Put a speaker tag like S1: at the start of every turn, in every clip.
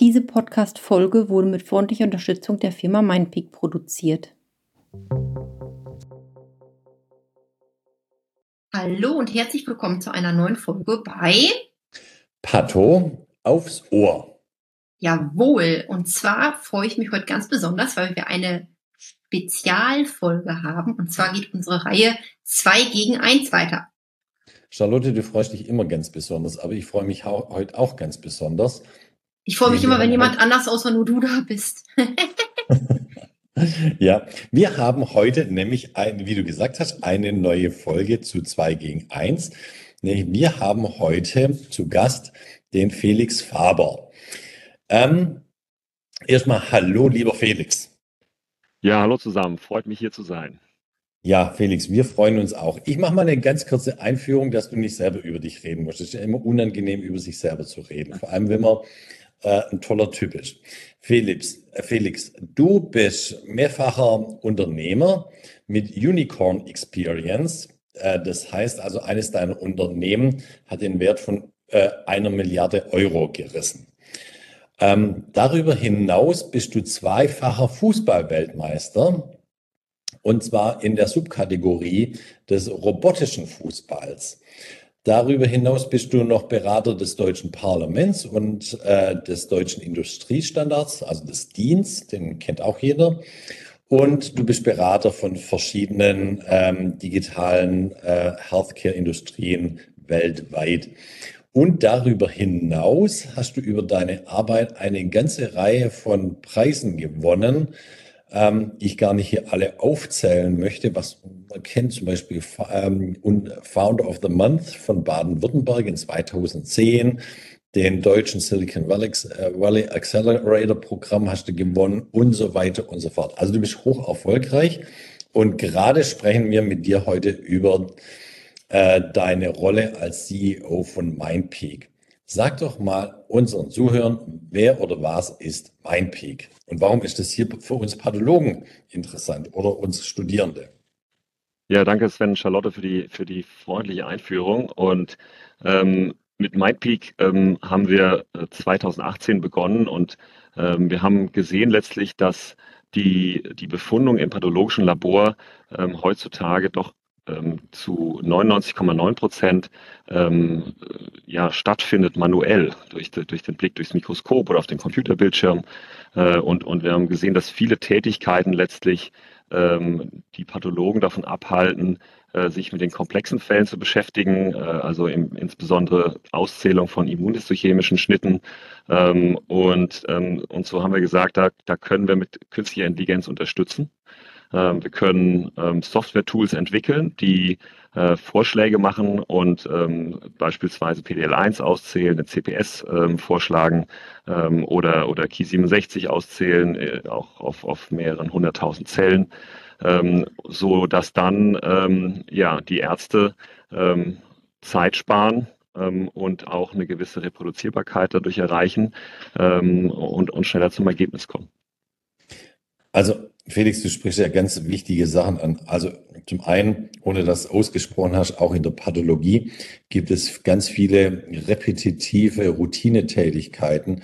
S1: Diese Podcast-Folge wurde mit freundlicher Unterstützung der Firma Mindpeak produziert. Hallo und herzlich willkommen zu einer neuen Folge bei
S2: Pato aufs Ohr.
S1: Jawohl, und zwar freue ich mich heute ganz besonders, weil wir eine Spezialfolge haben. Und zwar geht unsere Reihe 2 gegen 1 weiter.
S2: Charlotte, du freust dich immer ganz besonders, aber ich freue mich heute auch ganz besonders.
S1: Ich freue mich immer, wenn jemand anders außer nur du da bist.
S2: ja, wir haben heute nämlich, ein, wie du gesagt hast, eine neue Folge zu 2 gegen 1. Wir haben heute zu Gast den Felix Faber. Ähm, erstmal hallo, lieber Felix.
S3: Ja, hallo zusammen. Freut mich hier zu sein.
S2: Ja, Felix, wir freuen uns auch. Ich mache mal eine ganz kurze Einführung, dass du nicht selber über dich reden musst. Es ist ja immer unangenehm, über sich selber zu reden. Vor allem, wenn man äh, ein toller Typ ist. Felix, äh, Felix, du bist mehrfacher Unternehmer mit Unicorn Experience. Äh, das heißt also, eines deiner Unternehmen hat den Wert von äh, einer Milliarde Euro gerissen. Ähm, darüber hinaus bist du zweifacher Fußballweltmeister und zwar in der Subkategorie des robotischen Fußballs. Darüber hinaus bist du noch Berater des deutschen Parlaments und äh, des deutschen Industriestandards, also des DINs, den kennt auch jeder. Und du bist Berater von verschiedenen ähm, digitalen äh, Healthcare-Industrien weltweit. Und darüber hinaus hast du über deine Arbeit eine ganze Reihe von Preisen gewonnen, ähm, ich gar nicht hier alle aufzählen möchte. Was man kennt zum Beispiel ähm, Founder of the Month von Baden-Württemberg in 2010, den deutschen Silicon Valley, äh, Valley Accelerator Programm hast du gewonnen und so weiter und so fort. Also du bist hoch erfolgreich und gerade sprechen wir mit dir heute über äh, deine Rolle als CEO von Mindpeak. Sag doch mal unseren Zuhörern, wer oder was ist Mindpeak? Und warum ist das hier für uns Pathologen interessant oder uns Studierende?
S3: Ja, danke Sven Charlotte für die, für die freundliche Einführung. Und ähm, mit Mindpeak ähm, haben wir 2018 äh, begonnen und ähm, wir haben gesehen letztlich, dass die, die Befundung im pathologischen Labor ähm, heutzutage doch ähm, zu 99,9 Prozent ähm, ja, stattfindet manuell durch, durch den Blick durchs Mikroskop oder auf den Computerbildschirm. Äh, und, und wir haben gesehen, dass viele Tätigkeiten letztlich ähm, die Pathologen davon abhalten, äh, sich mit den komplexen Fällen zu beschäftigen, äh, also im, insbesondere Auszählung von immunhistochemischen Schnitten. Ähm, und, ähm, und so haben wir gesagt, da, da können wir mit künstlicher Intelligenz unterstützen. Ähm, wir können ähm, Software-Tools entwickeln, die äh, Vorschläge machen und ähm, beispielsweise PDL1 auszählen, eine CPS vorschlagen oder, oder Ki67 auszählen, äh, auch auf, auf mehreren hunderttausend Zellen, so dass dann ja, die Ärzte Zeit sparen, und auch eine gewisse Reproduzierbarkeit dadurch erreichen und, und schneller zum Ergebnis kommen.
S2: Also Felix, du sprichst ja ganz wichtige Sachen an. Also zum einen, ohne dass du ausgesprochen hast, auch in der Pathologie gibt es ganz viele repetitive Routinetätigkeiten,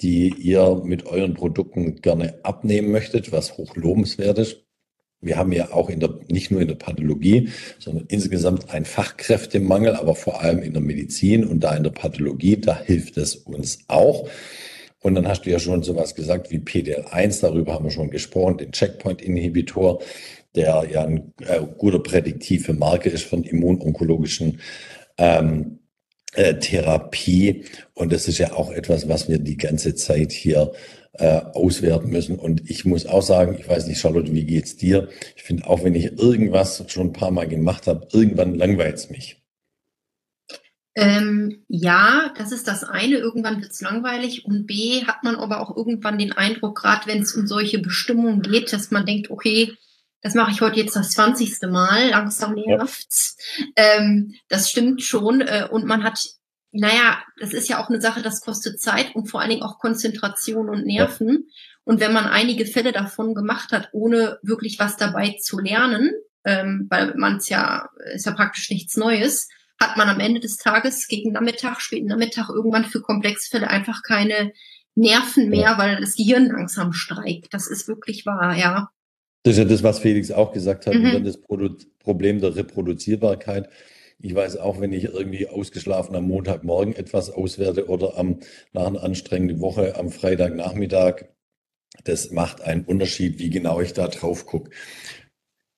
S2: die ihr mit euren Produkten gerne abnehmen möchtet, was hoch lobenswert ist. Wir haben ja auch in der, nicht nur in der Pathologie, sondern insgesamt einen Fachkräftemangel, aber vor allem in der Medizin und da in der Pathologie, da hilft es uns auch. Und dann hast du ja schon sowas gesagt wie PDL1, darüber haben wir schon gesprochen, den Checkpoint-Inhibitor, der ja ein äh, guter prädiktive Marke ist von immunonkologischen ähm, äh, Therapie. Und das ist ja auch etwas, was wir die ganze Zeit hier äh, auswerten müssen. Und ich muss auch sagen, ich weiß nicht, Charlotte, wie geht's dir? Ich finde, auch wenn ich irgendwas schon ein paar Mal gemacht habe, irgendwann langweilt es mich.
S1: Ähm, ja, das ist das eine. Irgendwann wird es langweilig. Und B, hat man aber auch irgendwann den Eindruck, gerade wenn es um solche Bestimmungen geht, dass man denkt, okay, das mache ich heute jetzt das 20. Mal, langsam nervt's. Ja. Ähm, das stimmt schon. Äh, und man hat, naja, das ist ja auch eine Sache, das kostet Zeit und vor allen Dingen auch Konzentration und Nerven. Ja. Und wenn man einige Fälle davon gemacht hat, ohne wirklich was dabei zu lernen, ähm, weil man es ja, ist ja praktisch nichts Neues, hat man am Ende des Tages gegen Nachmittag, späten Nachmittag irgendwann für Komplexfälle einfach keine Nerven mehr, weil das Gehirn langsam streikt. Das ist wirklich wahr, ja.
S2: Das ist ja das, was Felix auch gesagt hat, mhm. und dann das Problem der Reproduzierbarkeit. Ich weiß auch, wenn ich irgendwie ausgeschlafen am Montagmorgen etwas auswerte oder am, nach einer anstrengenden Woche am Freitagnachmittag, das macht einen Unterschied, wie genau ich da drauf gucke.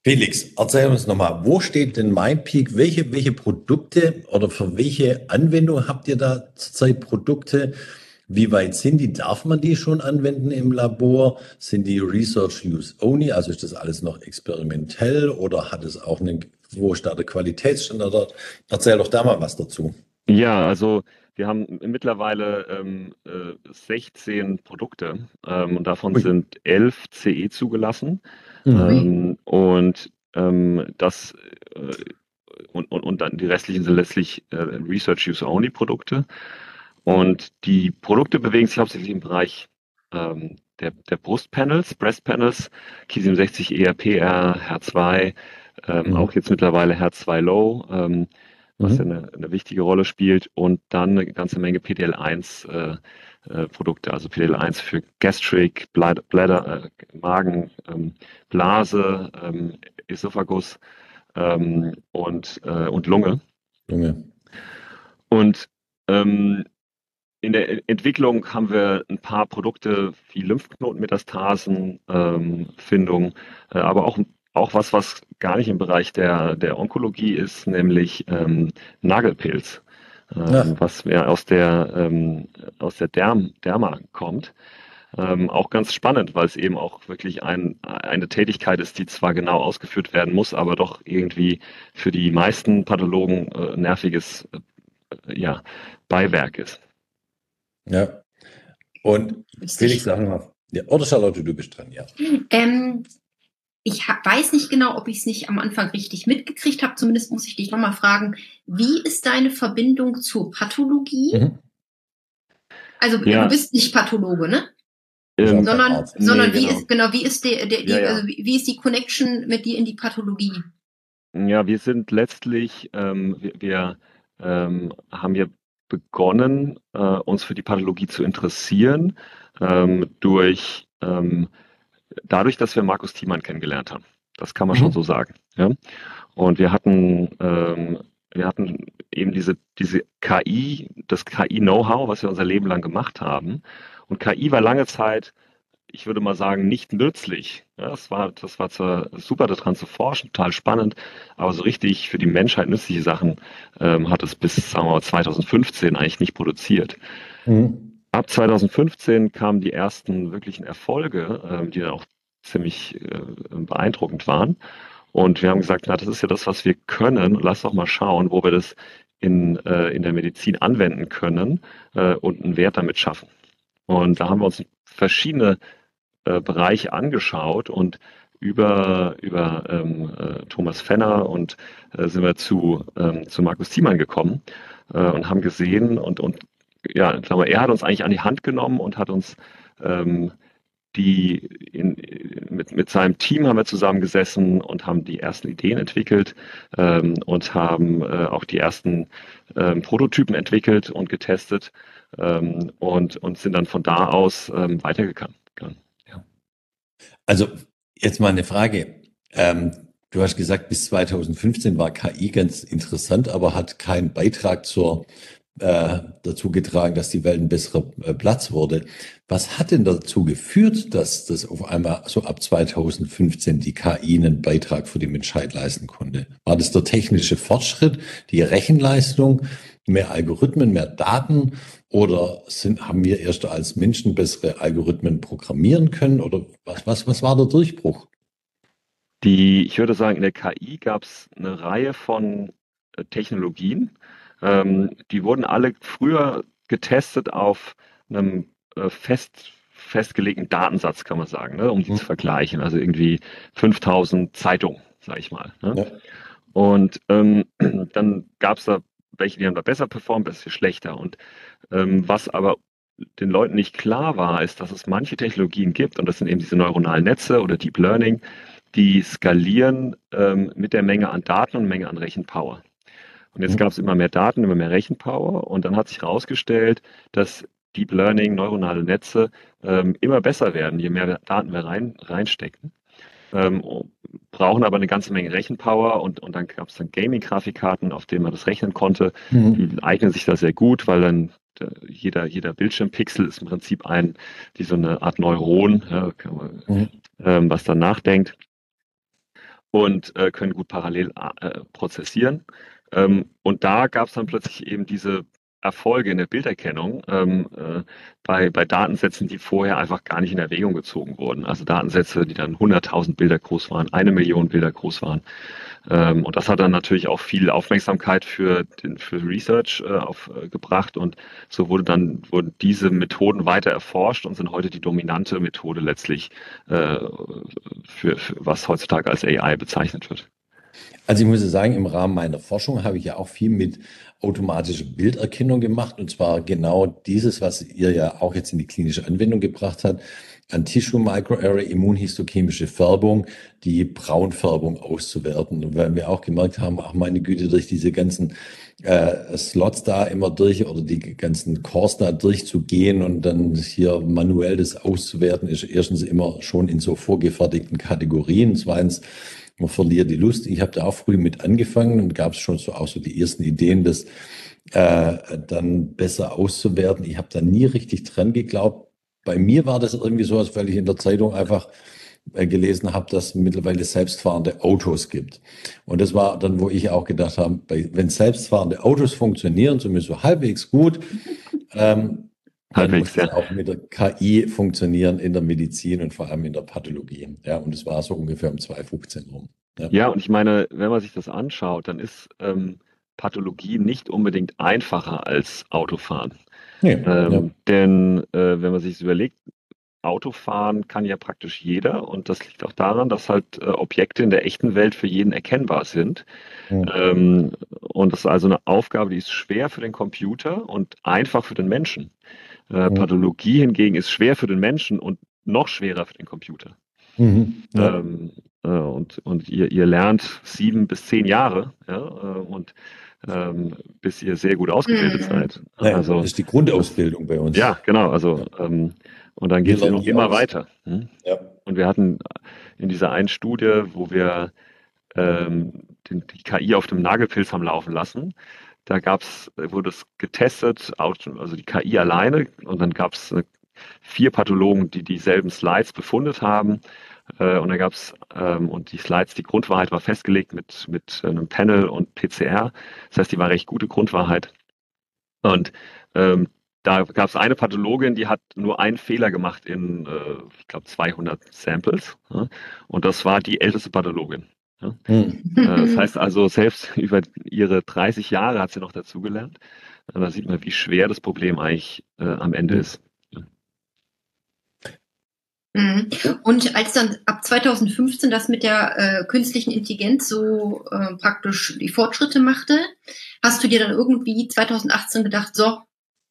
S2: Felix, erzähl uns nochmal, wo steht denn MindPeak? Welche, welche Produkte oder für welche Anwendung habt ihr da zurzeit Produkte? Wie weit sind die? Darf man die schon anwenden im Labor? Sind die Research Use Only? Also ist das alles noch experimentell oder hat es auch einen, wo der Qualitätsstandard? Erzähl doch da mal was dazu.
S3: Ja, also wir haben mittlerweile ähm, 16 äh, Produkte ähm, und davon Ui. sind 11 CE zugelassen. Mhm. Ähm, und ähm, das äh, und, und, und dann die restlichen sind letztlich äh, Research Use Only Produkte. Und die Produkte bewegen sich hauptsächlich im Bereich ähm, der, der Brustpanels, Breast Panels, Ki67 ERPR, H2, ähm, mhm. auch jetzt mittlerweile H2 Low, ähm, was mhm. eine, eine, wichtige Rolle spielt und dann eine ganze Menge PDL1 äh, äh, also PDL1 für Gastric, Bladder, Bladder äh, Magen, ähm, Blase, ähm, Esophagus ähm, und, äh, und Lunge. Lunge. Und ähm, in der Entwicklung haben wir ein paar Produkte wie Lymphknotenmetastasen, ähm, Findung, äh, aber auch, auch was, was gar nicht im Bereich der, der Onkologie ist, nämlich ähm, Nagelpilz, ähm, ja. was mehr aus der, ähm, aus der Derm, Derma kommt. Ähm, auch ganz spannend, weil es eben auch wirklich ein, eine Tätigkeit ist, die zwar genau ausgeführt werden muss, aber doch irgendwie für die meisten Pathologen äh, nerviges äh, ja, Beiwerk ist.
S2: Ja. Und Felix, sag mal, ja, oder Charlotte, du bist dran, ja.
S1: Ähm, ich weiß nicht genau, ob ich es nicht am Anfang richtig mitgekriegt habe. Zumindest muss ich dich nochmal fragen, wie ist deine Verbindung zur Pathologie? Mhm. Also ja. du bist nicht Pathologe, ne? Ähm, sondern, sondern nee, wie genau. ist genau wie ist der, der die, ja, ja. Also wie ist die Connection mit dir in die Pathologie?
S3: Ja, wir sind letztlich, ähm, wir, wir ähm, haben hier begonnen, äh, uns für die Pathologie zu interessieren, ähm, durch, ähm, dadurch, dass wir Markus Thiemann kennengelernt haben. Das kann man mhm. schon so sagen. Ja? Und wir hatten, ähm, wir hatten eben diese, diese KI, das KI-Know-how, was wir unser Leben lang gemacht haben. Und KI war lange Zeit ich würde mal sagen, nicht nützlich. Ja, das war, das war zwar super daran zu forschen, total spannend, aber so richtig für die Menschheit nützliche Sachen ähm, hat es bis, sagen wir mal, 2015 eigentlich nicht produziert. Mhm. Ab 2015 kamen die ersten wirklichen Erfolge, ähm, die dann auch ziemlich äh, beeindruckend waren. Und wir haben gesagt, na, das ist ja das, was wir können. Lass doch mal schauen, wo wir das in, äh, in der Medizin anwenden können äh, und einen Wert damit schaffen. Und da haben wir uns verschiedene äh, Bereiche angeschaut und über, über ähm, äh, Thomas Fenner und äh, sind wir zu, ähm, zu Markus Thiemann gekommen äh, und haben gesehen und, und ja, ich glaube, er hat uns eigentlich an die Hand genommen und hat uns ähm, die in, mit, mit seinem Team haben wir zusammengesessen und haben die ersten Ideen entwickelt ähm, und haben äh, auch die ersten ähm, Prototypen entwickelt und getestet ähm, und, und sind dann von da aus ähm, weitergegangen. Ja.
S2: Also jetzt mal eine Frage. Ähm, du hast gesagt, bis 2015 war KI ganz interessant, aber hat keinen Beitrag zur äh, dazu getragen, dass die Welt ein besserer äh, Platz wurde. Was hat denn dazu geführt, dass das auf einmal so ab 2015 die KI einen Beitrag für die Menschheit leisten konnte? War das der technische Fortschritt, die Rechenleistung, mehr Algorithmen, mehr Daten oder sind, haben wir erst als Menschen bessere Algorithmen programmieren können? Oder was, was, was war der Durchbruch?
S3: Die, ich würde sagen, in der KI gab es eine Reihe von äh, Technologien. Ähm, die wurden alle früher getestet auf einem äh, fest, festgelegten Datensatz, kann man sagen, ne, um die mhm. zu vergleichen. Also irgendwie 5000 Zeitungen, sage ich mal. Ne? Ja. Und ähm, dann gab es da welche, die haben da besser performt, welche schlechter. Und ähm, was aber den Leuten nicht klar war, ist, dass es manche Technologien gibt, und das sind eben diese neuronalen Netze oder Deep Learning, die skalieren ähm, mit der Menge an Daten und Menge an Rechenpower. Und jetzt gab es immer mehr Daten, immer mehr Rechenpower und dann hat sich herausgestellt, dass Deep Learning, neuronale Netze ähm, immer besser werden, je mehr Daten wir rein, reinstecken. Ähm, brauchen aber eine ganze Menge Rechenpower und, und dann gab es dann Gaming-Grafikkarten, auf denen man das rechnen konnte. Mhm. Die eignen sich da sehr gut, weil dann äh, jeder, jeder Bildschirmpixel ist im Prinzip ein, wie so eine Art Neuron, ja, man, mhm. ähm, was dann nachdenkt und äh, können gut parallel äh, prozessieren. Ähm, und da gab es dann plötzlich eben diese Erfolge in der Bilderkennung ähm, äh, bei, bei Datensätzen, die vorher einfach gar nicht in Erwägung gezogen wurden. Also Datensätze, die dann 100.000 Bilder groß waren, eine Million Bilder groß waren. Ähm, und das hat dann natürlich auch viel Aufmerksamkeit für, den, für Research äh, aufgebracht. Äh, und so wurde dann, wurden diese Methoden weiter erforscht und sind heute die dominante Methode letztlich, äh, für, für was heutzutage als AI bezeichnet wird.
S2: Also ich muss sagen, im Rahmen meiner Forschung habe ich ja auch viel mit automatischer Bilderkennung gemacht. Und zwar genau dieses, was ihr ja auch jetzt in die klinische Anwendung gebracht habt. An Tissue Microarray immunhistochemische Färbung, die Braunfärbung auszuwerten. Und weil wir auch gemerkt haben, ach meine Güte, durch diese ganzen äh, Slots da immer durch oder die ganzen Cores da durchzugehen und dann hier manuell das auszuwerten, ist erstens immer schon in so vorgefertigten Kategorien. Zweitens man verliert die Lust. Ich habe da auch früh mit angefangen und gab es schon so auch so die ersten Ideen, das äh, dann besser auszuwerten. Ich habe da nie richtig dran geglaubt. Bei mir war das irgendwie so, als weil ich in der Zeitung einfach äh, gelesen habe, dass mittlerweile selbstfahrende Autos gibt. Und das war dann, wo ich auch gedacht habe, wenn selbstfahrende Autos funktionieren, zumindest so halbwegs gut, ähm, das ja. auch mit der KI funktionieren in der Medizin und vor allem in der Pathologie. Ja, und es war so ungefähr um 2015 rum.
S3: Ja. ja, und ich meine, wenn man sich das anschaut, dann ist ähm, Pathologie nicht unbedingt einfacher als Autofahren. Nee, ähm, ja. Denn äh, wenn man sich das überlegt, Autofahren kann ja praktisch jeder und das liegt auch daran, dass halt äh, Objekte in der echten Welt für jeden erkennbar sind. Ja. Ähm, und das ist also eine Aufgabe, die ist schwer für den Computer und einfach für den Menschen. Äh, Pathologie hingegen ist schwer für den Menschen und noch schwerer für den Computer. Mhm, ja. ähm, äh, und und ihr, ihr lernt sieben bis zehn Jahre ja, äh, und ähm, bis ihr sehr gut ausgebildet mhm. seid.
S2: Ja, also, das ist die Grundausbildung bei uns.
S3: Ja, genau. Also ähm, und dann geht es noch immer aus. weiter. Hm? Ja. Und wir hatten in dieser einen Studie, wo wir ähm, den, die KI auf dem Nagelpilz haben laufen lassen, da gab's, wurde es getestet, also die KI alleine, und dann gab es äh, vier Pathologen, die dieselben Slides befundet haben. Äh, und da gab es, ähm, und die Slides, die Grundwahrheit war festgelegt mit, mit einem Panel und PCR. Das heißt, die war recht gute Grundwahrheit. Und ähm, da gab es eine Pathologin, die hat nur einen Fehler gemacht in, äh, ich glaube, 200 Samples. Ja? Und das war die älteste Pathologin. Hm. Das heißt also, selbst über ihre 30 Jahre hat sie noch dazugelernt. Da sieht man, wie schwer das Problem eigentlich äh, am Ende hm. ist.
S1: Mhm. Und als dann ab 2015 das mit der äh, künstlichen Intelligenz so äh, praktisch die Fortschritte machte, hast du dir dann irgendwie 2018 gedacht, so,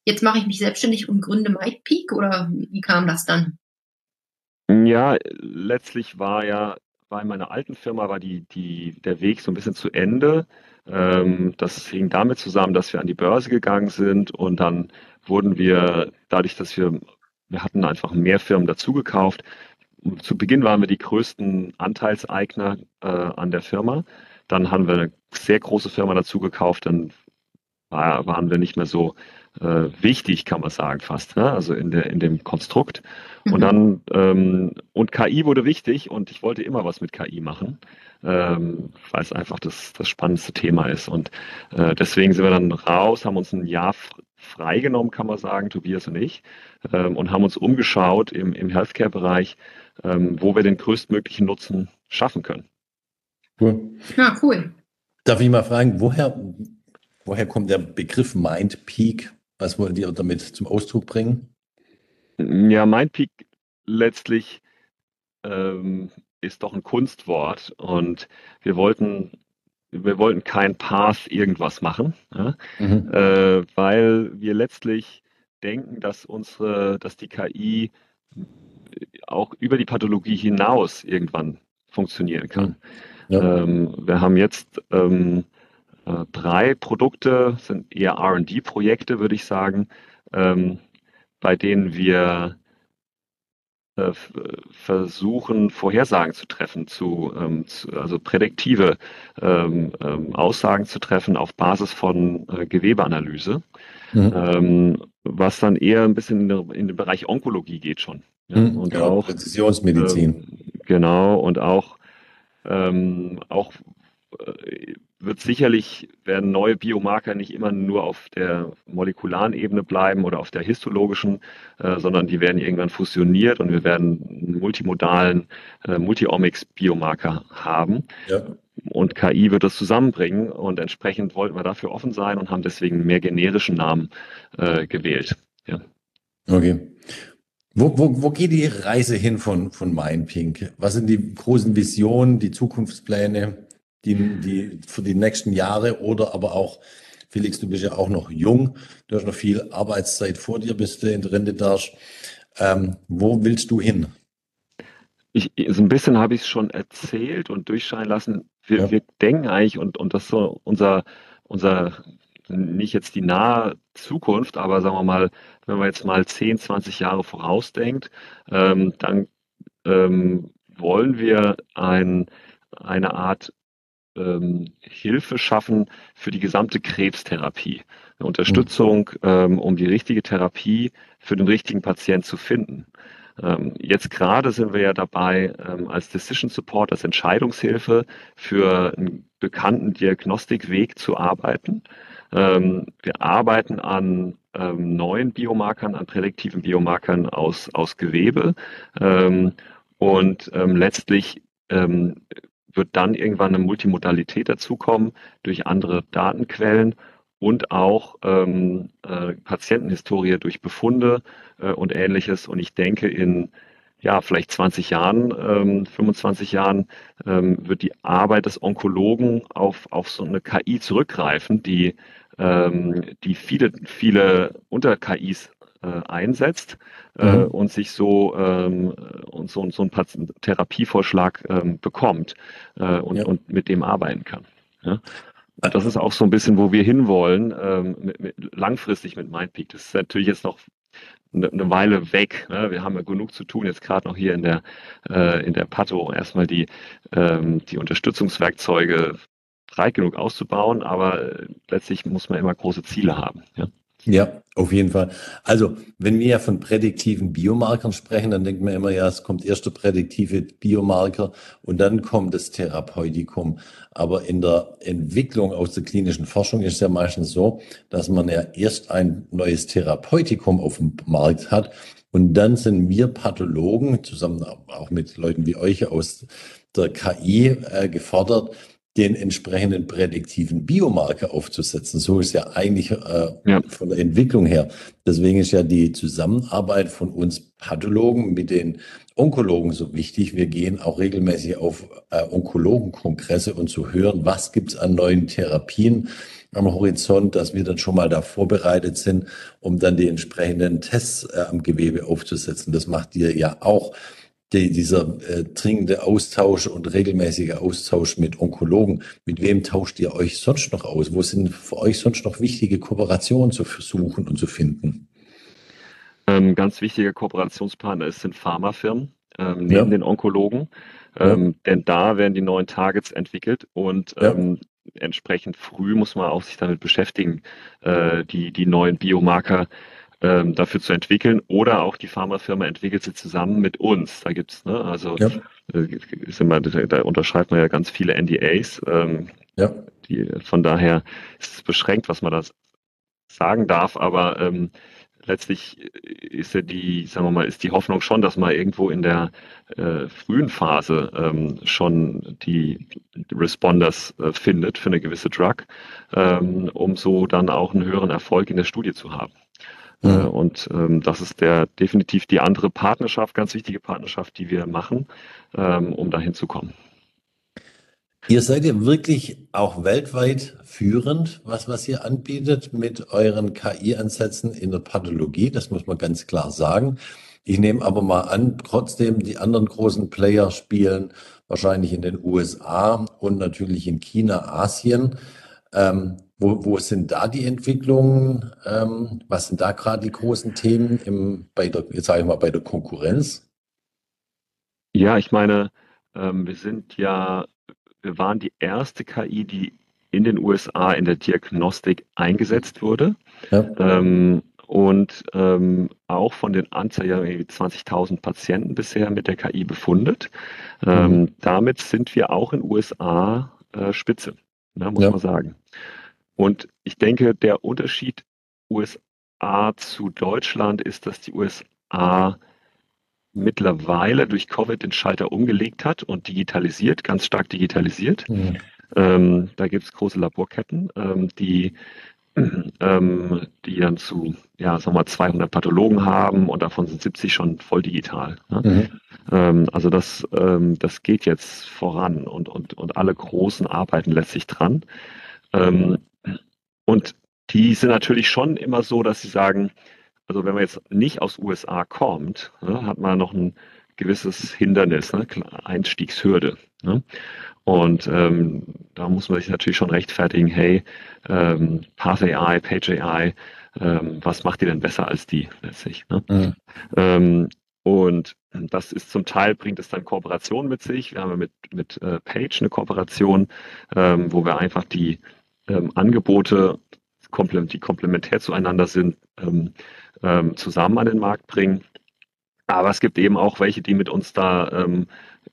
S1: jetzt mache ich mich selbstständig und gründe MyPeak oder wie kam das dann?
S3: Ja, letztlich war ja bei meiner alten Firma war die, die, der Weg so ein bisschen zu Ende. Ähm, das hing damit zusammen, dass wir an die Börse gegangen sind und dann wurden wir, dadurch, dass wir, wir hatten einfach mehr Firmen dazugekauft. Zu Beginn waren wir die größten Anteilseigner äh, an der Firma. Dann haben wir eine sehr große Firma dazugekauft. Dann war, waren wir nicht mehr so äh, wichtig, kann man sagen, fast, ne? also in, der, in dem Konstrukt. Mhm. Und dann, ähm, und KI wurde wichtig und ich wollte immer was mit KI machen, ähm, weil es einfach das, das spannendste Thema ist. Und äh, deswegen sind wir dann raus, haben uns ein Jahr freigenommen, kann man sagen, Tobias und ich, ähm, und haben uns umgeschaut im, im Healthcare-Bereich, ähm, wo wir den größtmöglichen Nutzen schaffen können.
S2: Cool. Ja, cool. Darf ich mal fragen, woher, woher kommt der Begriff Mind Peak? Was wollt ihr damit zum Ausdruck bringen?
S3: Ja, Mindpeak letztlich ähm, ist doch ein Kunstwort und wir wollten wir wollten kein Path irgendwas machen, ja? mhm. äh, weil wir letztlich denken, dass unsere, dass die KI auch über die Pathologie hinaus irgendwann funktionieren kann. Ja. Ähm, wir haben jetzt ähm, äh, drei Produkte, sind eher RD-Projekte, würde ich sagen, ähm, bei denen wir äh, versuchen, Vorhersagen zu treffen, zu, ähm, zu also prädiktive ähm, ähm, Aussagen zu treffen auf Basis von äh, Gewebeanalyse, mhm. ähm, was dann eher ein bisschen in, in den Bereich Onkologie geht schon.
S2: Ja, mhm, und genau, auch Präzisionsmedizin.
S3: Ähm, genau, und auch, ähm, auch äh, wird sicherlich, werden neue Biomarker nicht immer nur auf der molekularen Ebene bleiben oder auf der histologischen, äh, sondern die werden irgendwann fusioniert und wir werden einen multimodalen äh, Multiomics-Biomarker haben. Ja. Und KI wird das zusammenbringen und entsprechend wollten wir dafür offen sein und haben deswegen mehr generischen Namen äh, gewählt. Ja.
S2: Okay. Wo, wo, wo geht die Reise hin von, von MindPink? Was sind die großen Visionen, die Zukunftspläne? Die, die für die nächsten Jahre oder aber auch, Felix, du bist ja auch noch jung, du hast noch viel Arbeitszeit vor dir, bis du in der Rente darfst. Ähm, wo willst du hin?
S3: Ich, so ein bisschen habe ich es schon erzählt und durchscheinen lassen. Wir, ja. wir denken eigentlich, und, und das ist so unser, unser, nicht jetzt die nahe Zukunft, aber sagen wir mal, wenn man jetzt mal 10, 20 Jahre vorausdenkt, ähm, dann ähm, wollen wir ein, eine Art ähm, Hilfe schaffen für die gesamte Krebstherapie. Eine Unterstützung, ähm, um die richtige Therapie für den richtigen Patient zu finden. Ähm, jetzt gerade sind wir ja dabei, ähm, als Decision Support, als Entscheidungshilfe für einen bekannten Diagnostikweg zu arbeiten. Ähm, wir arbeiten an ähm, neuen Biomarkern, an prädiktiven Biomarkern aus, aus Gewebe. und letztlich wird dann irgendwann eine Multimodalität dazukommen durch andere Datenquellen und auch ähm, äh, Patientenhistorie durch Befunde äh, und ähnliches. Und ich denke, in ja, vielleicht 20 Jahren, ähm, 25 Jahren ähm, wird die Arbeit des Onkologen auf, auf so eine KI zurückgreifen, die, ähm, die viele, viele Unter-KIs einsetzt äh, mhm. und sich so ähm, und so, so einen Therapievorschlag ähm, bekommt äh, und, ja. und mit dem arbeiten kann. Ja? Das ist auch so ein bisschen, wo wir hinwollen, ähm, mit, mit, langfristig mit Mindpeak. Das ist natürlich jetzt noch eine, eine Weile weg. Ne? Wir haben ja genug zu tun, jetzt gerade noch hier in der, äh, in der Pato, erstmal die, ähm, die Unterstützungswerkzeuge breit genug auszubauen, aber äh, letztlich muss man immer große Ziele haben. Ja?
S2: Ja, auf jeden Fall. Also, wenn wir ja von prädiktiven Biomarkern sprechen, dann denkt man immer, ja, es kommt erst der prädiktive Biomarker und dann kommt das Therapeutikum. Aber in der Entwicklung aus der klinischen Forschung ist ja meistens so, dass man ja erst ein neues Therapeutikum auf dem Markt hat und dann sind wir Pathologen, zusammen auch mit Leuten wie euch aus der KI, äh, gefordert, den entsprechenden prädiktiven Biomarker aufzusetzen. So ist ja eigentlich äh, ja. von der Entwicklung her. Deswegen ist ja die Zusammenarbeit von uns Pathologen mit den Onkologen so wichtig. Wir gehen auch regelmäßig auf äh, Onkologenkongresse und zu hören, was gibt's an neuen Therapien am Horizont, dass wir dann schon mal da vorbereitet sind, um dann die entsprechenden Tests äh, am Gewebe aufzusetzen. Das macht ihr ja auch die, dieser äh, dringende Austausch und regelmäßige Austausch mit Onkologen, mit wem tauscht ihr euch sonst noch aus? Wo sind für euch sonst noch wichtige Kooperationen zu versuchen und zu finden?
S3: Ähm, ganz wichtiger Kooperationspartner sind Pharmafirmen ähm, neben ja. den Onkologen, ähm, ja. denn da werden die neuen Targets entwickelt und ja. Ähm, entsprechend früh muss man auch sich damit beschäftigen, äh, die, die neuen Biomarker ähm, dafür zu entwickeln oder auch die Pharmafirma entwickelt sie zusammen mit uns. Da gibt's, ne, also ja. äh, ist immer, da unterschreibt man ja ganz viele NDAs. Ähm, ja. die, von daher ist es beschränkt, was man da sagen darf, aber ähm, letztlich ist ja die, sagen wir mal, ist die Hoffnung schon, dass man irgendwo in der äh, frühen Phase ähm, schon die Responders äh, findet für eine gewisse Drug, ähm, um so dann auch einen höheren Erfolg in der Studie zu haben. Mhm. Äh, und ähm, das ist der definitiv die andere Partnerschaft, ganz wichtige Partnerschaft, die wir machen, ähm, um dahin zu kommen.
S2: Ihr seid ja wirklich auch weltweit führend, was, was ihr anbietet mit euren KI-Ansätzen in der Pathologie. Das muss man ganz klar sagen. Ich nehme aber mal an, trotzdem die anderen großen Player spielen wahrscheinlich in den USA und natürlich in China, Asien. Ähm, wo, wo sind da die Entwicklungen? Ähm, was sind da gerade die großen Themen im, bei der, jetzt sage ich mal, bei der Konkurrenz?
S3: Ja, ich meine, ähm, wir sind ja, wir waren die erste KI, die in den USA in der Diagnostik eingesetzt wurde. Ja. Ähm, und ähm, auch von den Anzahl ja 20.000 Patienten bisher mit der KI befundet. Ähm, mhm. Damit sind wir auch in USA äh, Spitze, ne, muss ja. man sagen. Und ich denke, der Unterschied USA zu Deutschland ist, dass die USA mittlerweile durch Covid den Schalter umgelegt hat und digitalisiert, ganz stark digitalisiert. Mhm. Ähm, da gibt es große Laborketten, ähm, die, ähm, die dann zu, ja, sagen wir mal, 200 Pathologen haben und davon sind 70 schon voll digital. Ne? Mhm. Ähm, also das, ähm, das geht jetzt voran und, und, und alle großen arbeiten letztlich dran. Und die sind natürlich schon immer so, dass sie sagen, also wenn man jetzt nicht aus USA kommt, ne, hat man noch ein gewisses Hindernis, ne, Einstiegshürde. Ne? Und ähm, da muss man sich natürlich schon rechtfertigen, hey, ähm, Path AI, Page AI, ähm, was macht ihr denn besser als die letztlich? Ne? Mhm. Ähm, und das ist zum Teil, bringt es dann Kooperation mit sich. Wir haben mit, mit äh, Page eine Kooperation, ähm, wo wir einfach die ähm, Angebote, die komplementär zueinander sind, ähm, ähm, zusammen an den Markt bringen. Aber es gibt eben auch welche, die mit uns da ähm,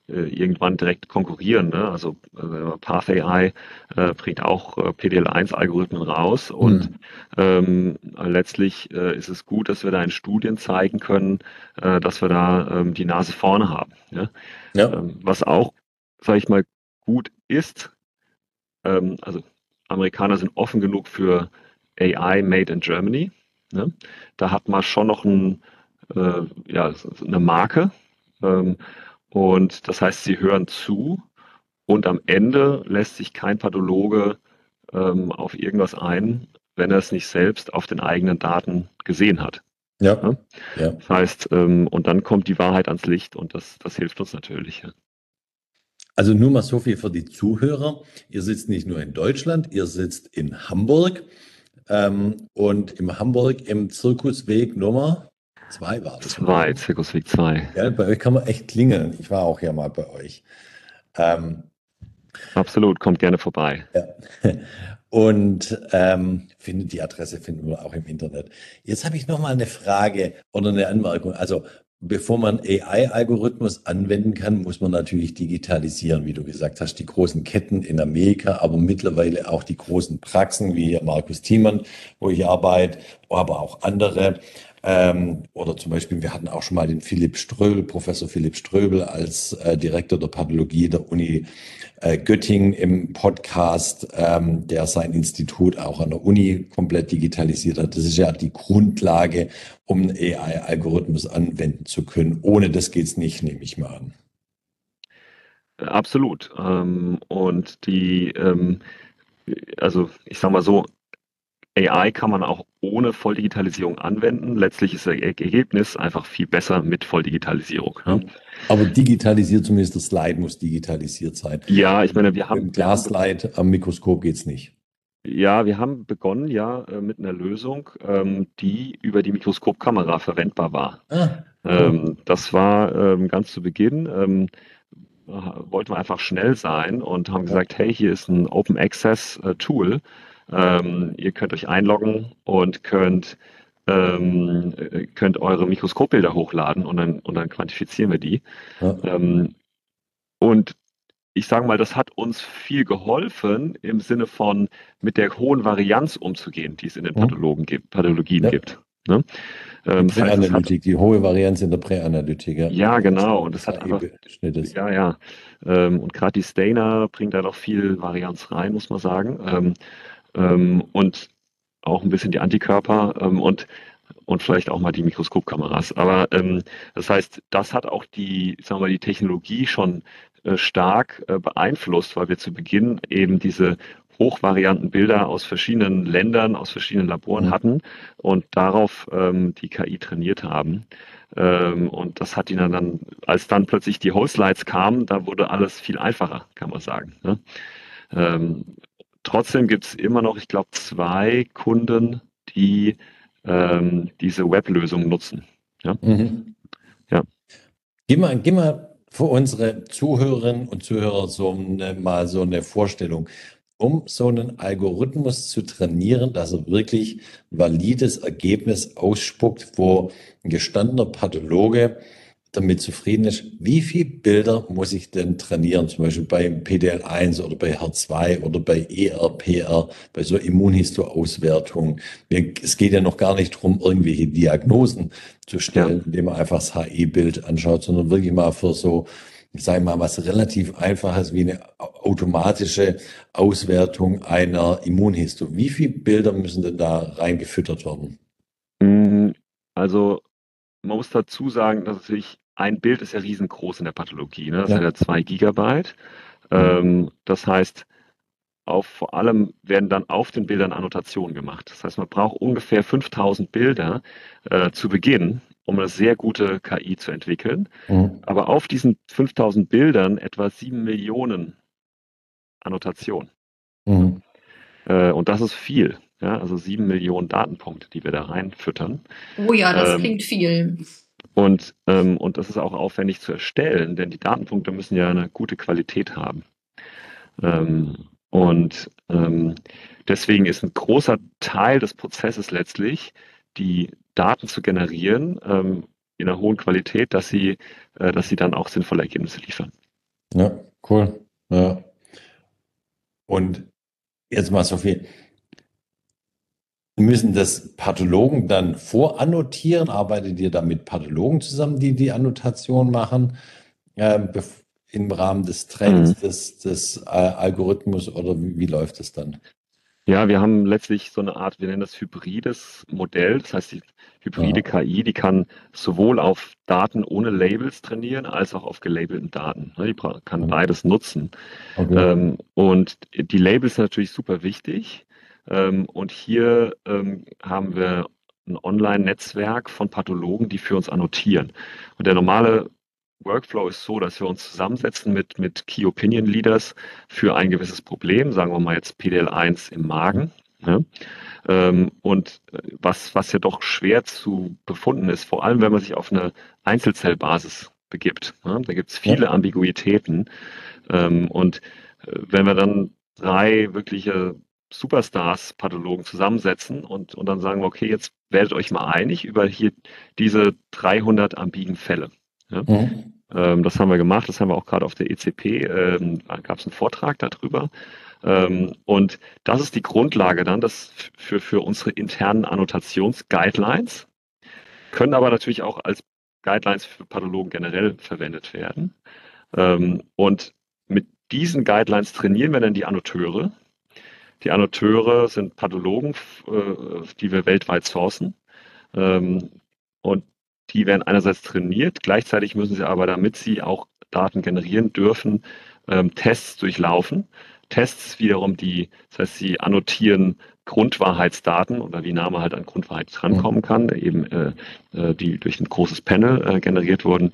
S3: äh, irgendwann direkt konkurrieren. Ne? Also äh, Path AI äh, bringt auch äh, PDL1-Algorithmen raus und mhm. ähm, letztlich äh, ist es gut, dass wir da in Studien zeigen können, äh, dass wir da ähm, die Nase vorne haben. Ja? ja. Ähm, was auch, sage ich mal, gut ist, ähm, also Amerikaner sind offen genug für AI made in Germany. Ne? Da hat man schon noch ein, äh, ja, eine Marke. Ähm, und das heißt, sie hören zu und am Ende lässt sich kein Pathologe ähm, auf irgendwas ein, wenn er es nicht selbst auf den eigenen Daten gesehen hat. Ja. Ne? ja. Das heißt, ähm, und dann kommt die Wahrheit ans Licht und das, das hilft uns natürlich.
S2: Also nur mal so viel für die Zuhörer. Ihr sitzt nicht nur in Deutschland, ihr sitzt in Hamburg. Ähm, und im Hamburg im Zirkusweg Nummer zwei war das.
S3: Zwei, Zirkusweg zwei.
S2: Ja, bei euch kann man echt klingeln. Ich war auch ja mal bei euch. Ähm,
S3: Absolut, kommt gerne vorbei. Ja.
S2: Und ähm, findet die Adresse finden wir auch im Internet. Jetzt habe ich noch mal eine Frage oder eine Anmerkung. Also bevor man AI-Algorithmus anwenden kann, muss man natürlich digitalisieren, wie du gesagt hast, die großen Ketten in Amerika, aber mittlerweile auch die großen Praxen, wie hier Markus Thiemann, wo ich arbeite, aber auch andere. Ähm, oder zum Beispiel, wir hatten auch schon mal den Philipp Ströbel, Professor Philipp Ströbel als äh, Direktor der Pathologie der Uni äh, Göttingen im Podcast, ähm, der sein Institut auch an der Uni komplett digitalisiert hat. Das ist ja die Grundlage, um einen AI-Algorithmus anwenden zu können. Ohne das geht's nicht, nehme ich mal an.
S3: Absolut. Ähm, und die, ähm, also ich sage mal so, AI kann man auch ohne Volldigitalisierung anwenden. Letztlich ist das Ergebnis einfach viel besser mit Volldigitalisierung.
S2: Ne? Aber digitalisiert, zumindest das Slide muss digitalisiert sein.
S3: Ja, ich meine, wir haben. Im
S2: Glasslide am Mikroskop geht's nicht.
S3: Ja, wir haben begonnen ja äh, mit einer Lösung, ähm, die über die Mikroskopkamera verwendbar war. Ah, cool. ähm, das war ähm, ganz zu Beginn. Wollten wir einfach schnell sein und haben gesagt, hey, hier ist ein Open Access äh, Tool ähm, ihr könnt euch einloggen und könnt, ähm, könnt eure Mikroskopbilder hochladen und dann, und dann quantifizieren wir die. Ja. Ähm, und ich sage mal, das hat uns viel geholfen im Sinne von mit der hohen Varianz umzugehen, die es in den Pathologen gibt, Pathologien ja. gibt. Ne?
S2: Ähm, die Präanalytik, die hohe Varianz in der Präanalytik.
S3: Ja, ja genau. Und das hat einfach, ja, ja. Ähm, und gerade die Stainer bringt da noch viel Varianz rein, muss man sagen. Ähm, und auch ein bisschen die Antikörper ähm, und und vielleicht auch mal die Mikroskopkameras. Aber ähm, das heißt, das hat auch die, sagen wir, die Technologie schon äh, stark äh, beeinflusst, weil wir zu Beginn eben diese hochvarianten Bilder aus verschiedenen Ländern, aus verschiedenen Laboren mhm. hatten und darauf ähm, die KI trainiert haben. Ähm, und das hat ihnen dann, als dann plötzlich die Whole Slides kamen, da wurde alles viel einfacher, kann man sagen. Ne? Ähm, trotzdem gibt es immer noch, ich glaube, zwei Kunden, die ähm, diese Weblösung nutzen. Ja. Mhm.
S2: ja. Gib mal, gib mal für unsere Zuhörerinnen und Zuhörer so eine, mal so eine Vorstellung um so einen Algorithmus zu trainieren, dass er wirklich ein valides Ergebnis ausspuckt, wo ein gestandener Pathologe damit zufrieden ist, wie viele Bilder muss ich denn trainieren, zum Beispiel bei PDL1 oder bei HER2 oder bei ERPR, bei so Immunhistoauswertung. Es geht ja noch gar nicht darum, irgendwelche Diagnosen zu stellen, ja. indem man einfach das HE-Bild anschaut, sondern wirklich mal für so ich sage mal, was relativ einfaches wie eine automatische Auswertung einer Immunhistorie. Wie viele Bilder müssen denn da reingefüttert werden?
S3: Mhm. Also man muss dazu sagen, dass natürlich ein Bild ist ja riesengroß in der Pathologie. Ne? Das ja. hat ja zwei Gigabyte. Ähm, das heißt, auf, vor allem werden dann auf den Bildern Annotationen gemacht. Das heißt, man braucht ungefähr 5000 Bilder äh, zu Beginn, um eine sehr gute KI zu entwickeln. Mhm. Aber auf diesen 5000 Bildern etwa 7 Millionen Annotationen. Mhm. Äh, und das ist viel. Ja, also 7 Millionen Datenpunkte, die wir da reinfüttern.
S1: Oh ja, das ähm, klingt viel.
S3: Und, ähm, und das ist auch aufwendig zu erstellen, denn die Datenpunkte müssen ja eine gute Qualität haben. Ähm, und ähm, deswegen ist ein großer Teil des Prozesses letztlich, die Daten zu generieren ähm, in einer hohen Qualität, dass sie, äh, dass sie dann auch sinnvolle Ergebnisse liefern.
S2: Ja, cool. Ja. Und jetzt mal so viel. Müssen das Pathologen dann vorannotieren? Arbeitet ihr da mit Pathologen zusammen, die die Annotation machen, äh, im Rahmen des Trainings mhm. des, des äh, Algorithmus oder wie, wie läuft es dann?
S3: Ja, wir haben letztlich so eine Art, wir nennen das hybrides Modell. Das heißt, die hybride ja. KI, die kann sowohl auf Daten ohne Labels trainieren, als auch auf gelabelten Daten. Ne, die kann beides nutzen. Okay. Ähm, und die Labels sind natürlich super wichtig. Ähm, und hier ähm, haben wir ein Online-Netzwerk von Pathologen, die für uns annotieren. Und der normale Workflow ist so, dass wir uns zusammensetzen mit, mit Key Opinion Leaders für ein gewisses Problem, sagen wir mal jetzt PDL1 im Magen. Ja. Ähm, und äh, was, was ja doch schwer zu befunden ist, vor allem wenn man sich auf eine Einzelzellbasis begibt. Ja. Da gibt es viele. Ambiguitäten. Und äh, wenn wir dann drei wirkliche Superstars, Pathologen zusammensetzen und, und dann sagen wir, okay, jetzt werdet euch mal einig über hier diese 300 ambigen Fälle. Ja? Mhm. Ähm, das haben wir gemacht, das haben wir auch gerade auf der ECP, ähm, da gab es einen Vortrag darüber. Ähm, und das ist die Grundlage dann das für, für unsere internen Annotations-Guidelines, können aber natürlich auch als Guidelines für Pathologen generell verwendet werden. Ähm, und mit diesen Guidelines trainieren wir dann die Annoteure. Die Annoteure sind Pathologen, äh, die wir weltweit sourcen. Ähm, und die werden einerseits trainiert, gleichzeitig müssen sie aber, damit sie auch Daten generieren dürfen, ähm, Tests durchlaufen. Tests wiederum, die, das heißt, sie annotieren Grundwahrheitsdaten oder wie Name halt an Grundwahrheit drankommen mhm. kann, eben äh, äh, die durch ein großes Panel äh, generiert wurden.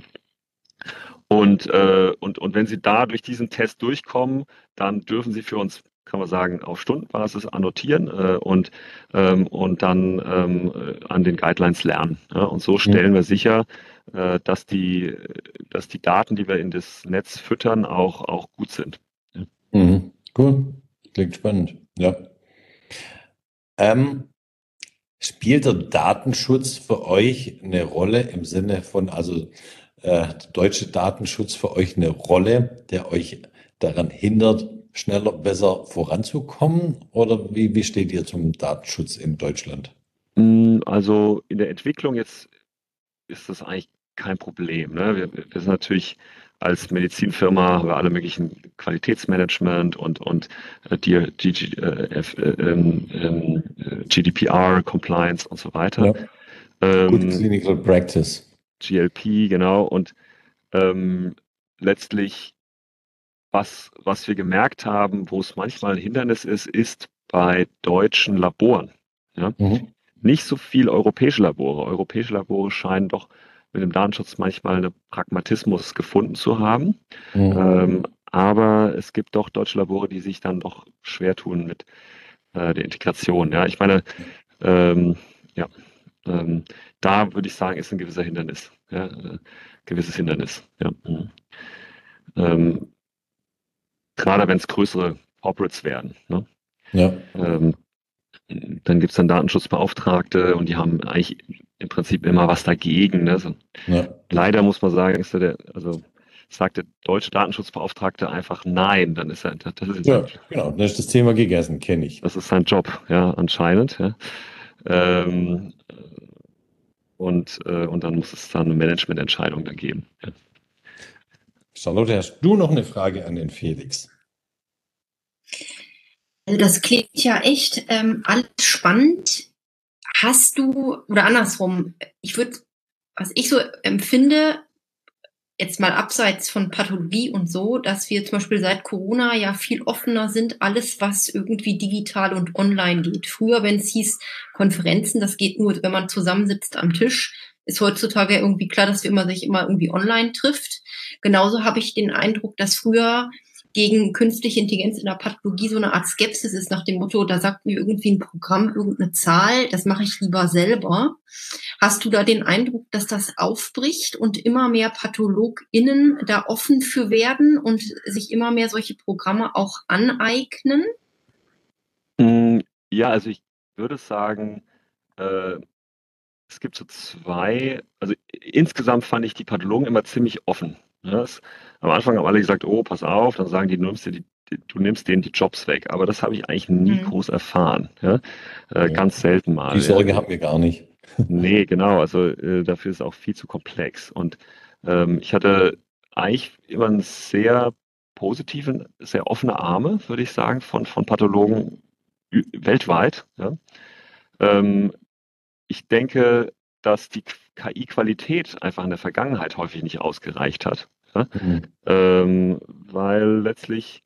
S3: Und, äh, und, und wenn Sie da durch diesen Test durchkommen, dann dürfen Sie für uns kann man sagen, auf Stundenbasis annotieren äh, und, ähm, und dann ähm, an den Guidelines lernen. Ja? Und so stellen mhm. wir sicher, äh, dass, die, dass die Daten, die wir in das Netz füttern, auch, auch gut sind.
S2: Ja. Mhm. Cool. Klingt spannend. Ja. Ähm, spielt der Datenschutz für euch eine Rolle im Sinne von, also äh, deutsche Datenschutz für euch eine Rolle, der euch daran hindert, schneller, besser voranzukommen? Oder wie, wie steht ihr zum Datenschutz in Deutschland?
S3: Mm, also in der Entwicklung jetzt ist das eigentlich kein Problem. Ne? Wir, wir, sind natürlich als Medizinfirma haben wir alle möglichen Qualitätsmanagement und, und äh, die, die, äh, äh, ähm, GDPR, Compliance und so weiter. Ja.
S2: Ähm, Good Clinical Practice.
S3: GLP, genau. Und ähm, letztlich was, was wir gemerkt haben, wo es manchmal ein Hindernis ist, ist bei deutschen Laboren. Ja? Mhm. Nicht so viel europäische Labore. Europäische Labore scheinen doch mit dem Datenschutz manchmal einen Pragmatismus gefunden zu haben. Mhm. Ähm, aber es gibt doch deutsche Labore, die sich dann doch schwer tun mit äh, der Integration. Ja, ich meine, ähm, ja, ähm, da würde ich sagen, ist ein gewisser Hindernis, ja, äh, gewisses Hindernis. Ja. Mhm. Ähm, gerade wenn es größere Corporates werden. Ne? Ja. Ähm, dann gibt es dann Datenschutzbeauftragte und die haben eigentlich im Prinzip immer was dagegen. Ne? So, ja. Leider muss man sagen, ist der, also sagt der deutsche Datenschutzbeauftragte einfach nein, dann ist er, das ist
S2: ja, genau, dann ist das Thema gegessen, kenne ich.
S3: Das ist sein Job, ja, anscheinend. Ja. Ähm, und, äh, und dann muss es dann eine Managemententscheidung da geben. Ja.
S2: Charlotte, hast du noch eine Frage an den Felix?
S1: Also das klingt ja echt ähm, alles spannend. Hast du, oder andersrum, ich würde, was ich so empfinde, jetzt mal abseits von Pathologie und so, dass wir zum Beispiel seit Corona ja viel offener sind, alles, was irgendwie digital und online geht. Früher, wenn es hieß Konferenzen, das geht nur, wenn man zusammensitzt am Tisch, ist heutzutage irgendwie klar, dass wir immer sich immer irgendwie online trifft. Genauso habe ich den Eindruck, dass früher gegen künstliche Intelligenz in der Pathologie so eine Art Skepsis ist nach dem Motto, da sagt mir irgendwie ein Programm irgendeine Zahl, das mache ich lieber selber. Hast du da den Eindruck, dass das aufbricht und immer mehr PathologInnen da offen für werden und sich immer mehr solche Programme auch aneignen?
S3: Mm, ja, also ich würde sagen, äh, es gibt so zwei, also insgesamt fand ich die Pathologen immer ziemlich offen. Ja, es, am Anfang haben alle gesagt, oh, pass auf, dann sagen die, du nimmst, dir die, du nimmst denen die Jobs weg. Aber das habe ich eigentlich nie mhm. groß erfahren. Ja? Äh, ja. Ganz selten mal.
S2: Die Sorge ja. haben wir gar nicht.
S3: nee, genau. Also äh, dafür ist es auch viel zu komplex. Und ähm, ich hatte eigentlich immer einen sehr positiven, sehr offene Arme, würde ich sagen, von, von Pathologen weltweit. Ja? Ähm, ich denke, dass die KI-Qualität einfach in der Vergangenheit häufig nicht ausgereicht hat. Ja? Mhm. Ähm, weil letztlich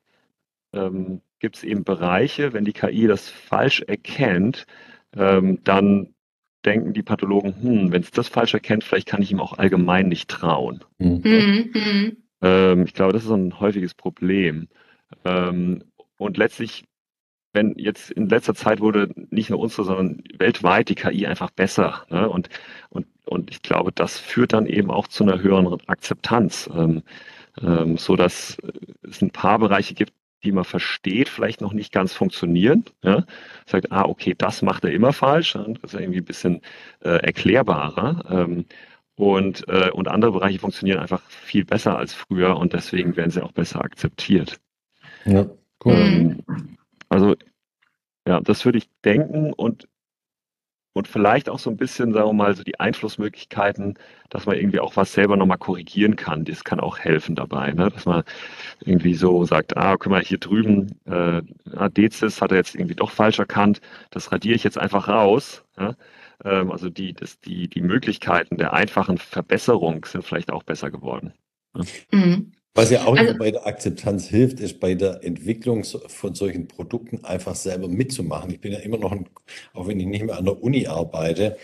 S3: ähm, gibt es eben Bereiche, wenn die KI das falsch erkennt, ähm, dann denken die Pathologen, hm, wenn es das falsch erkennt, vielleicht kann ich ihm auch allgemein nicht trauen. Mhm. Mhm. Ähm, ich glaube, das ist ein häufiges Problem. Ähm, und letztlich wenn jetzt in letzter Zeit wurde nicht nur unsere, sondern weltweit die KI einfach besser. Ne? Und, und, und ich glaube, das führt dann eben auch zu einer höheren Akzeptanz, ähm, ähm, so dass es ein paar Bereiche gibt, die man versteht, vielleicht noch nicht ganz funktionieren. Ja? Sagt, ah, okay, das macht er immer falsch. Das ist ja irgendwie ein bisschen äh, erklärbarer. Ähm, und, äh, und andere Bereiche funktionieren einfach viel besser als früher und deswegen werden sie auch besser akzeptiert. Ja, cool. Also ja, das würde ich denken und, und vielleicht auch so ein bisschen, sagen wir mal, so die Einflussmöglichkeiten, dass man irgendwie auch was selber nochmal korrigieren kann. Das kann auch helfen dabei, ne? dass man irgendwie so sagt, ah, guck mal, hier drüben, äh, Dezis hat er jetzt irgendwie doch falsch erkannt, das radiere ich jetzt einfach raus. Ja? Ähm, also die, das, die, die Möglichkeiten der einfachen Verbesserung sind vielleicht auch besser geworden.
S2: Ja? Mhm. Was ja auch also, bei der Akzeptanz hilft, ist bei der Entwicklung von solchen Produkten einfach selber mitzumachen. Ich bin ja immer noch, ein, auch wenn ich nicht mehr an der Uni arbeite,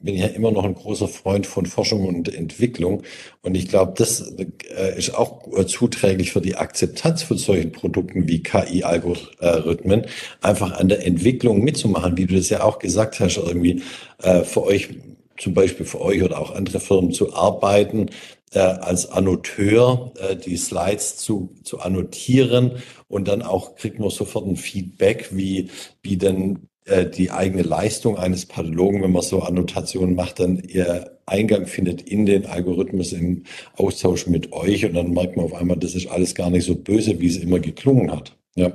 S2: bin ich ja immer noch ein großer Freund von Forschung und Entwicklung. Und ich glaube, das äh, ist auch zuträglich für die Akzeptanz von solchen Produkten wie KI-Algorithmen, einfach an der Entwicklung mitzumachen, wie du das ja auch gesagt hast, irgendwie äh, für euch zum Beispiel für euch oder auch andere Firmen zu arbeiten, äh, als Annoteur äh, die Slides zu, zu annotieren und dann auch kriegt man sofort ein Feedback, wie, wie denn äh, die eigene Leistung eines Pathologen, wenn man so Annotationen macht, dann ihr Eingang findet in den Algorithmus im Austausch mit euch und dann merkt man auf einmal, das ist alles gar nicht so böse, wie es immer geklungen hat. Ja.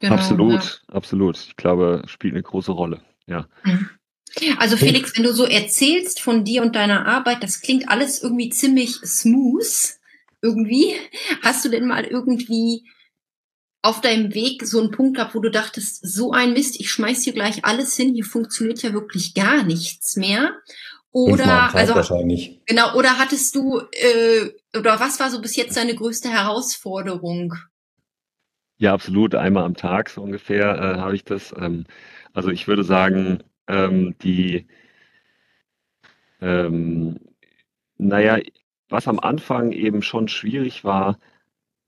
S3: Genau, absolut, ja. absolut. Ich glaube, spielt eine große Rolle. Ja. Mhm.
S1: Also Felix, wenn du so erzählst von dir und deiner Arbeit, das klingt alles irgendwie ziemlich smooth. Irgendwie. Hast du denn mal irgendwie auf deinem Weg so einen Punkt gehabt, wo du dachtest, so ein Mist, ich schmeiß hier gleich alles hin, hier funktioniert ja wirklich gar nichts mehr? Oder also wahrscheinlich. genau, oder hattest du äh, oder was war so bis jetzt deine größte Herausforderung?
S3: Ja, absolut. Einmal am Tag so ungefähr äh, habe ich das. Ähm, also ich würde sagen, ähm, die, ähm, naja, was am Anfang eben schon schwierig war,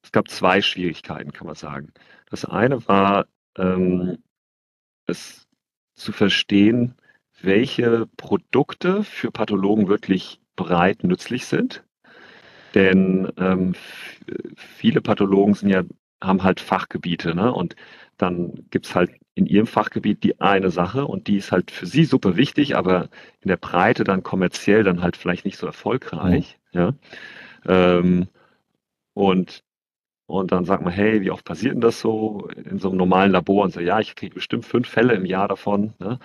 S3: es gab zwei Schwierigkeiten, kann man sagen. Das eine war, ähm, es zu verstehen, welche Produkte für Pathologen wirklich breit nützlich sind. Denn ähm, viele Pathologen sind ja, haben halt Fachgebiete, ne? Und dann gibt's halt in ihrem Fachgebiet die eine Sache und die ist halt für sie super wichtig, aber in der Breite dann kommerziell dann halt vielleicht nicht so erfolgreich. Mhm. Ja? Ähm, und und dann sagt man, hey, wie oft passiert denn das so in so einem normalen Labor? Und so, ja, ich kriege bestimmt fünf Fälle im Jahr davon. Ne?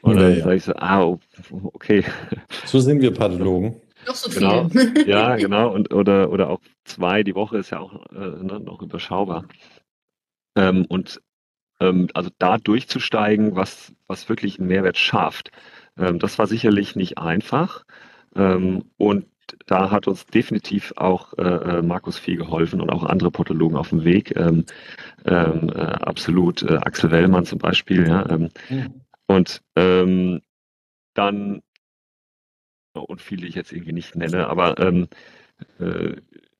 S3: Und ja, dann ja. sage ich so, ah, okay.
S2: So sind wir Pathologen.
S1: Doch so
S3: genau. viele. ja, genau. Und, oder, oder auch zwei die Woche ist ja auch äh, ne, noch überschaubar. Ähm, und also da durchzusteigen, was, was wirklich einen Mehrwert schafft, ähm, das war sicherlich nicht einfach. Ähm, und da hat uns definitiv auch äh, äh, Markus viel geholfen und auch andere Pathologen auf dem Weg. Ähm, ähm, äh, absolut, äh, Axel Wellmann zum Beispiel. Ja, ähm, mhm. Und ähm, dann, und viele ich jetzt irgendwie nicht nenne, aber ähm, äh,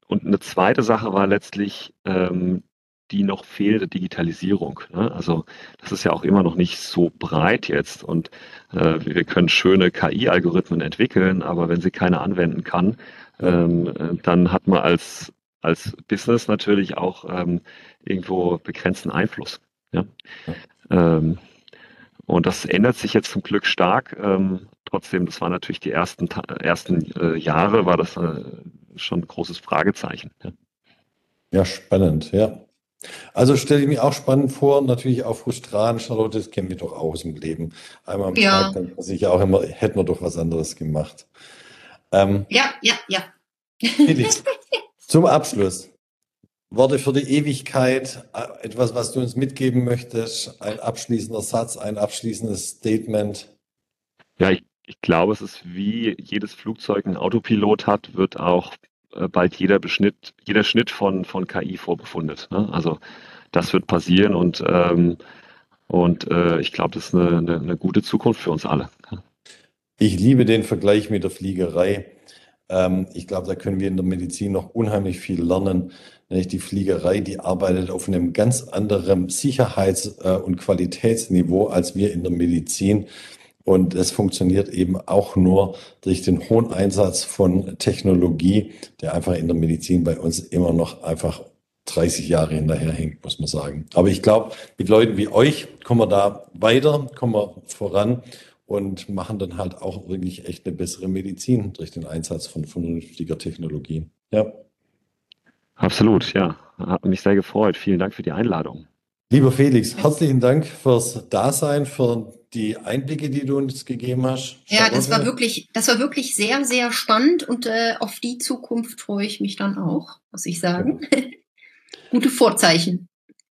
S3: und eine zweite Sache war letztlich ähm, die noch fehlende Digitalisierung. Ne? Also das ist ja auch immer noch nicht so breit jetzt und äh, wir können schöne KI-Algorithmen entwickeln, aber wenn sie keiner anwenden kann, ähm, dann hat man als, als Business natürlich auch ähm, irgendwo begrenzten Einfluss. Ja? Ähm, und das ändert sich jetzt zum Glück stark. Ähm, trotzdem, das war natürlich die ersten, ersten äh, Jahre, war das äh, schon ein großes Fragezeichen. Ja.
S2: ja, spannend, ja. Also stelle ich mir auch spannend vor, natürlich auch frustrierend, Charlotte, das kennen wir doch auch aus dem Leben. Einmal am ja. Tag denkt man sich ja auch immer, hätten wir doch was anderes gemacht.
S1: Ähm, ja, ja, ja.
S2: zum Abschluss. Worte für die Ewigkeit, äh, etwas, was du uns mitgeben möchtest, ein abschließender Satz, ein abschließendes Statement.
S3: Ja, ich, ich glaube, es ist wie jedes Flugzeug ein Autopilot hat, wird auch bald jeder Beschnitt, jeder Schnitt von, von KI vorbefundet. Ne? Also das wird passieren und, ähm, und äh, ich glaube, das ist eine, eine, eine, gute Zukunft für uns alle.
S2: Ich liebe den Vergleich mit der Fliegerei. Ähm, ich glaube, da können wir in der Medizin noch unheimlich viel lernen. Die Fliegerei, die arbeitet auf einem ganz anderen Sicherheits- äh, und Qualitätsniveau als wir in der Medizin. Und es funktioniert eben auch nur durch den hohen Einsatz von Technologie, der einfach in der Medizin bei uns immer noch einfach 30 Jahre hinterherhängt, muss man sagen. Aber ich glaube, mit Leuten wie euch kommen wir da weiter, kommen wir voran und machen dann halt auch wirklich echt eine bessere Medizin durch den Einsatz von vernünftiger Technologie. Ja.
S3: Absolut, ja. Hat mich sehr gefreut. Vielen Dank für die Einladung.
S2: Lieber Felix, herzlichen Dank fürs Dasein, für die Einblicke, die du uns gegeben hast.
S1: Ja, das war wirklich, das war wirklich sehr, sehr spannend und äh, auf die Zukunft freue ich mich dann auch, muss ich sagen. Ja. Gute Vorzeichen.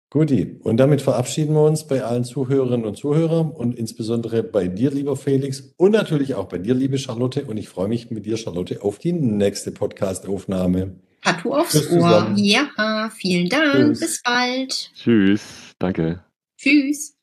S2: Guti. Und damit verabschieden wir uns bei allen Zuhörerinnen und Zuhörern und insbesondere bei dir, lieber Felix, und natürlich auch bei dir, liebe Charlotte. Und ich freue mich mit dir, Charlotte, auf die nächste Podcast-Aufnahme.
S1: Tattoo aufs Tschüss Ohr. Zusammen. Ja, vielen Dank. Tschüss. Bis bald.
S3: Tschüss. Danke.
S1: Tschüss.